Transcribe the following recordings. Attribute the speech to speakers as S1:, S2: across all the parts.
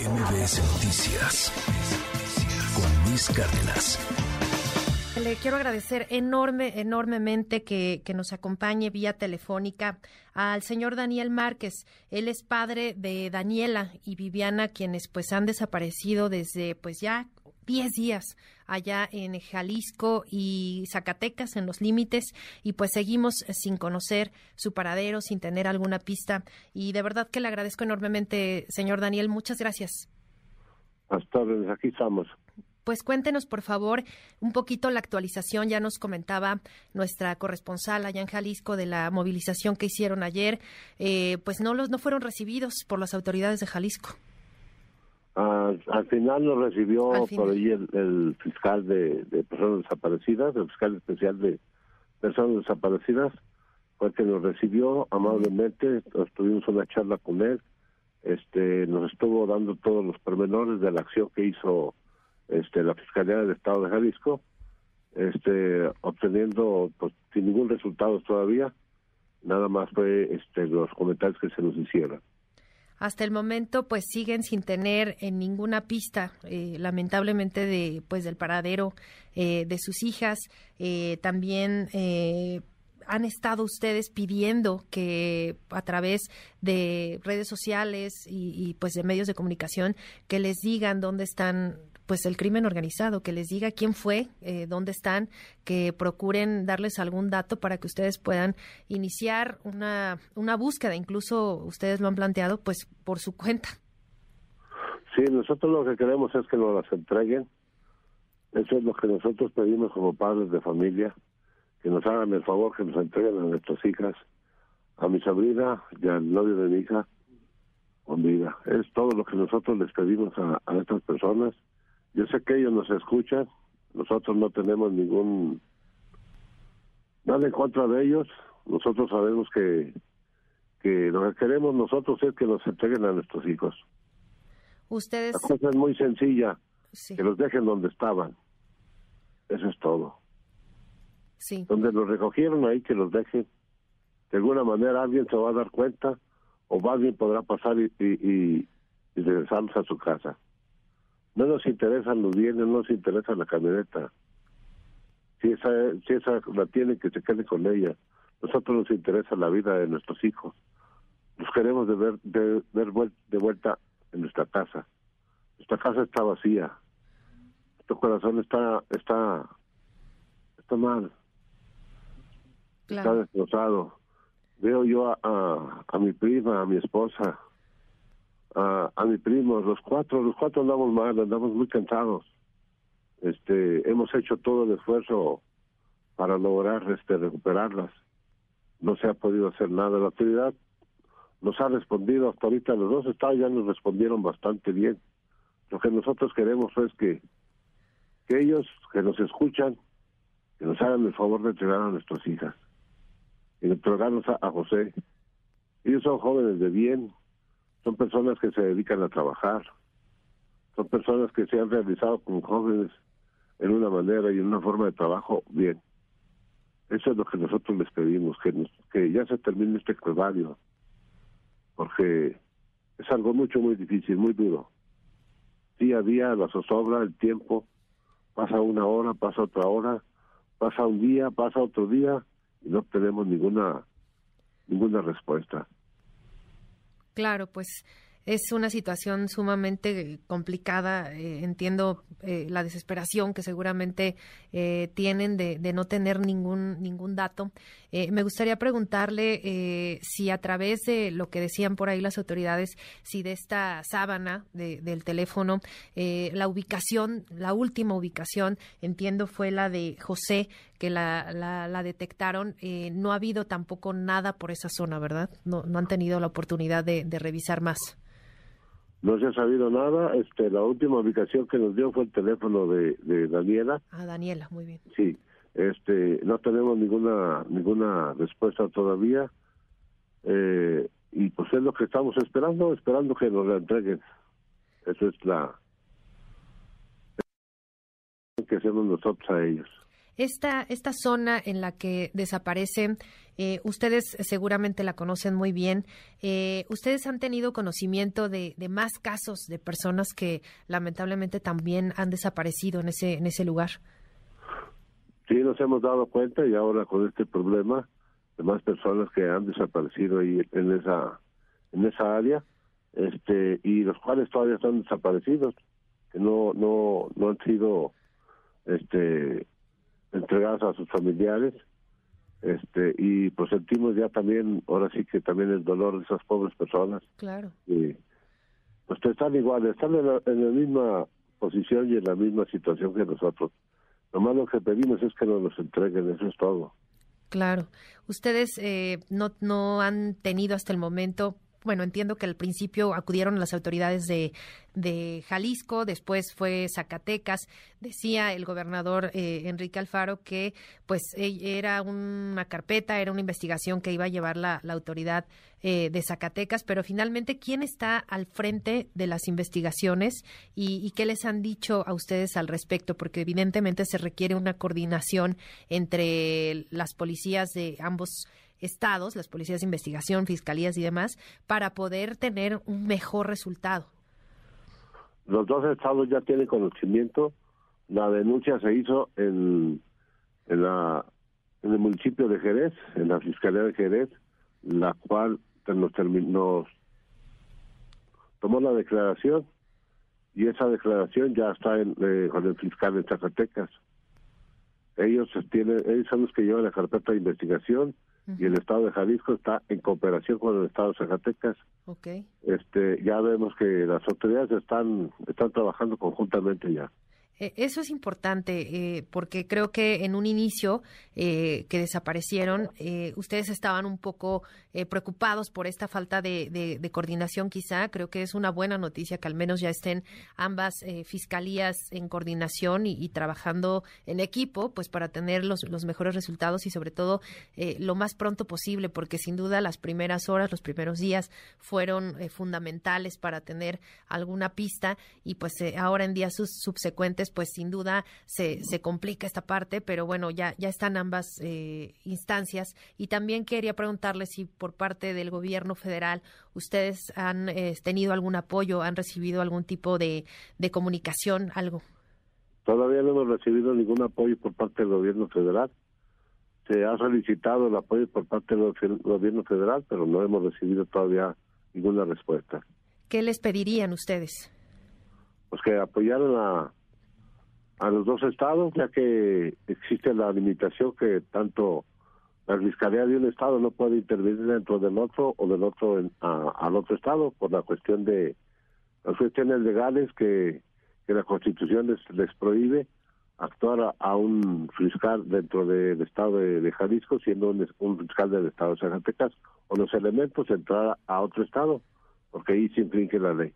S1: MBS Noticias con Luis Cárdenas.
S2: Le quiero agradecer enorme, enormemente que, que, nos acompañe vía telefónica al señor Daniel Márquez. Él es padre de Daniela y Viviana, quienes pues han desaparecido desde pues ya 10 días allá en Jalisco y Zacatecas, en los límites, y pues seguimos sin conocer su paradero, sin tener alguna pista. Y de verdad que le agradezco enormemente, señor Daniel. Muchas gracias.
S3: Hasta aquí estamos.
S2: Pues cuéntenos, por favor, un poquito la actualización. Ya nos comentaba nuestra corresponsal allá en Jalisco de la movilización que hicieron ayer. Eh, pues no los no fueron recibidos por las autoridades de Jalisco.
S3: Al final nos recibió por ahí el, fiscal de, personas desaparecidas, el fiscal especial de personas desaparecidas, fue el que nos recibió amablemente, tuvimos una charla con él, este nos estuvo dando todos los pormenores de la acción que hizo este la Fiscalía del Estado de Jalisco, este obteniendo pues, sin ningún resultado todavía, nada más fue este los comentarios que se nos hicieron
S2: hasta el momento pues siguen sin tener en ninguna pista eh, lamentablemente de pues del paradero eh, de sus hijas. Eh, también han estado ustedes pidiendo que a través de redes sociales y, y, pues de medios de comunicación que les digan dónde están pues el crimen organizado, que les diga quién fue, eh, dónde están, que procuren darles algún dato para que ustedes puedan iniciar una, una búsqueda, incluso ustedes lo han planteado, pues por su cuenta.
S3: Sí, nosotros lo que queremos es que nos las entreguen. Eso es lo que nosotros pedimos como padres de familia, que nos hagan el favor que nos entreguen a nuestras hijas, a mi sobrina y al novio de mi hija con vida. Es todo lo que nosotros les pedimos a, a estas personas yo sé que ellos nos escuchan, nosotros no tenemos ningún nada en contra de ellos, nosotros sabemos que que lo que queremos nosotros es que nos entreguen a nuestros hijos.
S2: Ustedes.
S3: La cosa es muy sencilla, que los dejen donde estaban. Eso es todo.
S2: Sí.
S3: Donde los recogieron ahí que los dejen. De alguna manera alguien se va a dar cuenta o alguien podrá pasar y, y, y regresarlos a su casa. No nos interesan los bienes, no nos interesa la camioneta. Si esa, si esa la tiene, que se quede con ella. Nosotros nos interesa la vida de nuestros hijos. Los queremos de ver, de, ver de vuelta en nuestra casa. Nuestra casa está vacía. Nuestro corazón está, está, está mal. Está destrozado. Veo yo a, a, a mi prima, a mi esposa, a, mi primo, los cuatro, los cuatro andamos mal, andamos muy cansados. Este, hemos hecho todo el esfuerzo para lograr este recuperarlas. No se ha podido hacer nada. La autoridad nos ha respondido hasta ahorita, los dos estados ya nos respondieron bastante bien. Lo que nosotros queremos es que, que ellos, que nos escuchan, que nos hagan el favor de entregar a nuestras hijas y entregarnos a José. Ellos son jóvenes de bien, son personas que se dedican a trabajar, son personas que se han realizado como jóvenes en una manera y en una forma de trabajo bien. Eso es lo que nosotros les pedimos, que, que ya se termine este calvario, porque es algo mucho, muy difícil, muy duro. Día a día la zozobra, el tiempo, pasa una hora, pasa otra hora, pasa un día, pasa otro día y no tenemos ninguna ninguna respuesta.
S2: Claro, pues es una situación sumamente complicada. Eh, entiendo eh, la desesperación que seguramente eh, tienen de, no tener ningún ningún dato. me gustaría preguntarle si a través de lo que decían por ahí las autoridades, si de esta sábana del teléfono, la ubicación, la última ubicación, entiendo fue la de José, que la, la, detectaron. no ha habido tampoco nada por esa zona, ¿verdad? No, no han tenido la oportunidad de revisar más.
S3: No se ha sabido nada. Este, la última ubicación que nos dio fue el teléfono de, de Daniela.
S2: Ah, Daniela, muy bien.
S3: Sí. Este, no tenemos ninguna ninguna respuesta todavía. Eh, y pues es lo que estamos esperando, esperando que nos la entreguen. Eso es la que hacemos nosotros a ellos.
S2: Esta, esta zona en la que desaparecen, eh, ustedes seguramente la conocen muy bien. Eh, ¿Ustedes han tenido conocimiento de, de, más casos de personas que lamentablemente también han desaparecido en ese, en ese lugar?
S3: Sí, nos hemos dado cuenta y ahora con este problema de más personas que han desaparecido ahí en esa, en esa área este y los cuales todavía están desaparecidos que no no no han sido este entregados a sus familiares este y pues sentimos ya también ahora sí que también el dolor de esas pobres personas.
S2: Claro.
S3: Y pues están igual están en la, en la misma posición y en la misma situación que nosotros. Lo más lo que pedimos es que nos los entreguen eso es todo.
S2: Claro. Ustedes eh, no no han tenido hasta el momento bueno, entiendo que al principio acudieron las autoridades de, Jalisco, después fue Zacatecas. Decía el gobernador eh, Enrique Alfaro que pues e, era una carpeta, era una investigación que iba a llevar la, la autoridad eh, de Zacatecas, pero finalmente, ¿quién está al frente de las investigaciones y, y qué les han dicho a ustedes al respecto? Porque evidentemente se requiere una coordinación entre las policías de ambos estados, las policías de investigación, fiscalías y demás, para poder tener un mejor resultado.
S3: Los dos estados ya tienen conocimiento. La denuncia se hizo en, en, la, en el municipio de Jerez, en la Fiscalía de Jerez, la cual nos, tomó la declaración y esa declaración ya está en, eh, con el fiscal de Zacatecas. Ellos tienen, ellos son los que llevan la carpeta de investigación y el estado de Jalisco está en cooperación con el estado de Zacatecas.
S2: Okay.
S3: Este, ya vemos que las autoridades están están trabajando conjuntamente ya.
S2: Eh, eso es importante eh, porque creo que en un inicio eh, que desaparecieron, eh, ustedes estaban un poco eh, preocupados por esta falta de, de, de, coordinación quizá. Creo que es una buena noticia que al menos ya estén ambas fiscalías en coordinación y, trabajando en equipo pues para tener los, los mejores resultados y sobre todo lo más pronto posible porque sin duda las primeras horas, los primeros días fueron fundamentales para tener alguna pista y pues ahora en días subsecuentes pues sin duda se, se complica esta parte, pero bueno, ya, ya están ambas eh, instancias. Y también quería preguntarle si por parte del gobierno federal ustedes han eh, tenido algún apoyo, han recibido algún tipo de, de comunicación, algo.
S3: Todavía no hemos recibido ningún apoyo por parte del gobierno federal. Se ha solicitado el apoyo por parte del gobierno federal, pero no hemos recibido todavía ninguna respuesta.
S2: ¿Qué les pedirían ustedes?
S3: Pues que apoyaran a, a los dos estados, ya que existe la limitación que tanto la fiscalía de un estado no puede intervenir dentro del otro o del otro en, a, al otro estado por la cuestión de las cuestiones legales que, la constitución les, les prohíbe actuar a, un fiscal dentro del estado de, de Jalisco siendo un, un, fiscal del estado de Zacatecas o los elementos entrar a otro estado porque ahí se infringe la ley.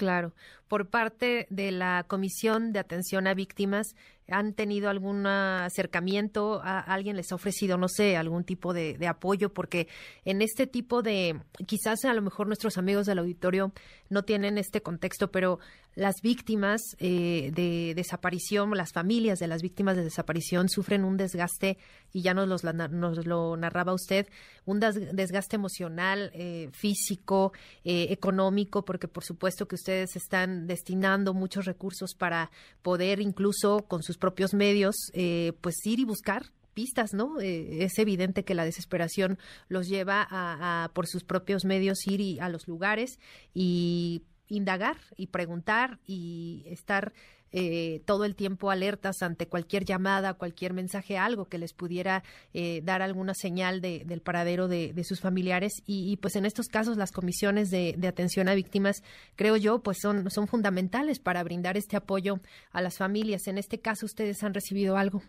S2: Claro. Por parte de la Comisión de Atención a Víctimas, ¿han tenido algún acercamiento? ¿A alguien les ha ofrecido, no sé, algún tipo de, apoyo? Porque en este tipo de, quizás a lo mejor nuestros amigos del auditorio no tienen este contexto, pero las víctimas eh, de desaparición, las familias de las víctimas de desaparición sufren un desgaste, y ya nos, los, lo narraba usted, un desgaste emocional, eh, físico, eh, económico, porque por supuesto que ustedes están destinando muchos recursos para poder incluso con sus propios medios, eh, pues ir y buscar pistas, ¿no? Eh, es evidente que la desesperación los lleva a, a, por sus propios medios ir y, a los lugares y indagar y preguntar y estar eh, todo el tiempo alertas ante cualquier llamada, cualquier mensaje, algo que les pudiera eh, dar alguna señal de, del paradero de, de sus familiares. Y, y, pues en estos casos las comisiones de, de, atención a víctimas, creo yo, pues son, son fundamentales para brindar este apoyo a las familias. En este caso, ¿ustedes han recibido algo?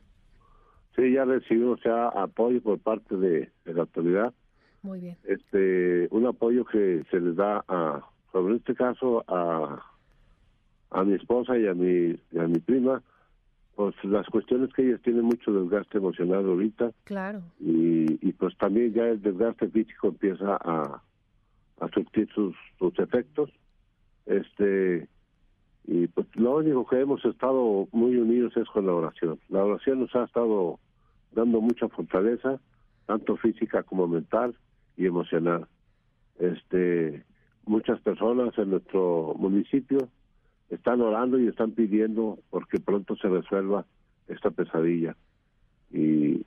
S3: Sí, ya recibimos ya apoyo por parte de, de la autoridad.
S2: Muy bien.
S3: Este, un apoyo que se les da a, sobre este caso, a a mi esposa y a mi, y a mi prima, pues las cuestiones que ellas tienen mucho desgaste emocional ahorita.
S2: Claro.
S3: Y, y pues también ya el desgaste físico empieza a, a surtir sus, sus efectos. Este, Y pues lo único que hemos estado muy unidos es con la oración. La oración nos ha estado dando mucha fortaleza, tanto física como mental y emocional. Este, muchas personas en nuestro municipio están orando y están pidiendo porque pronto se resuelva esta pesadilla. Y,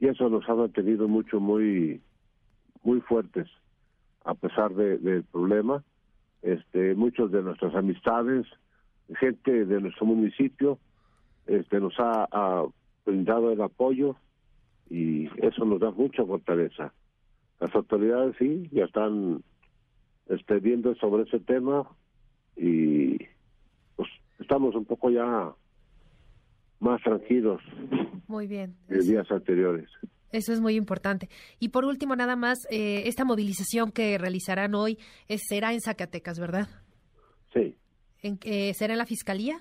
S3: eso nos ha mantenido mucho, muy, muy fuertes, a pesar de, del problema. Este, muchos de nuestras amistades, gente de nuestro municipio, este, nos ha, brindado el apoyo y eso nos da mucha fortaleza. Las autoridades sí, ya están este, viendo sobre ese tema y pues estamos un poco ya más tranquilos.
S2: Muy bien.
S3: De días anteriores.
S2: Eso es muy importante. Y por último, nada más, eh, esta movilización que realizarán hoy será en Zacatecas, ¿verdad?
S3: Sí.
S2: ¿En, eh, ¿Será en la fiscalía?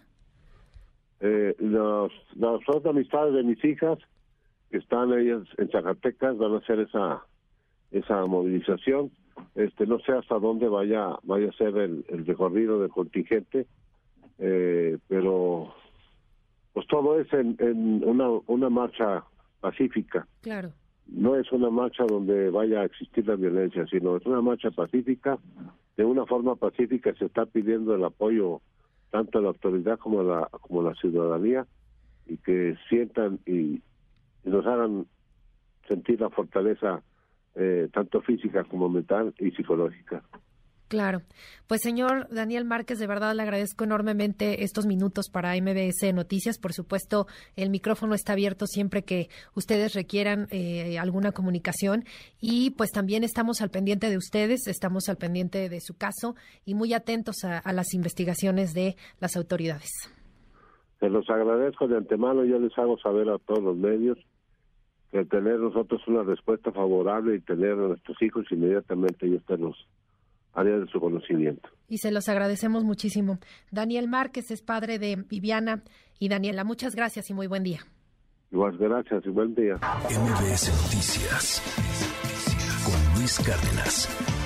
S3: Eh, los, las amistades de mis hijas que están ellas en Zacatecas van a hacer esa esa movilización. Este no sé hasta dónde vaya vaya a ser el, el recorrido del contingente, eh, pero pues todo es en, en una, una marcha pacífica.
S2: Claro.
S3: No es una marcha donde vaya a existir la violencia, sino es una marcha pacífica. De una forma pacífica se está pidiendo el apoyo tanto a la autoridad como a la, como la ciudadanía y que sientan y, nos hagan sentir la fortaleza eh, tanto física como mental y psicológica.
S2: Claro. Pues señor Daniel Márquez, de verdad le agradezco enormemente estos minutos para MBS Noticias. Por supuesto, el micrófono está abierto siempre que ustedes requieran eh, alguna comunicación y pues también estamos al pendiente de ustedes, estamos al pendiente de su caso y muy atentos a, a las investigaciones de las autoridades.
S3: Se los agradezco de antemano, yo les hago saber a todos los medios tener nosotros una respuesta favorable y tener a nuestros hijos inmediatamente ellos los área de su conocimiento.
S2: Y se los agradecemos muchísimo. Daniel Márquez es padre de Viviana y Daniela. Muchas gracias y muy buen día.
S3: Igual gracias y buen día.
S1: MBS Noticias con Luis Cárdenas.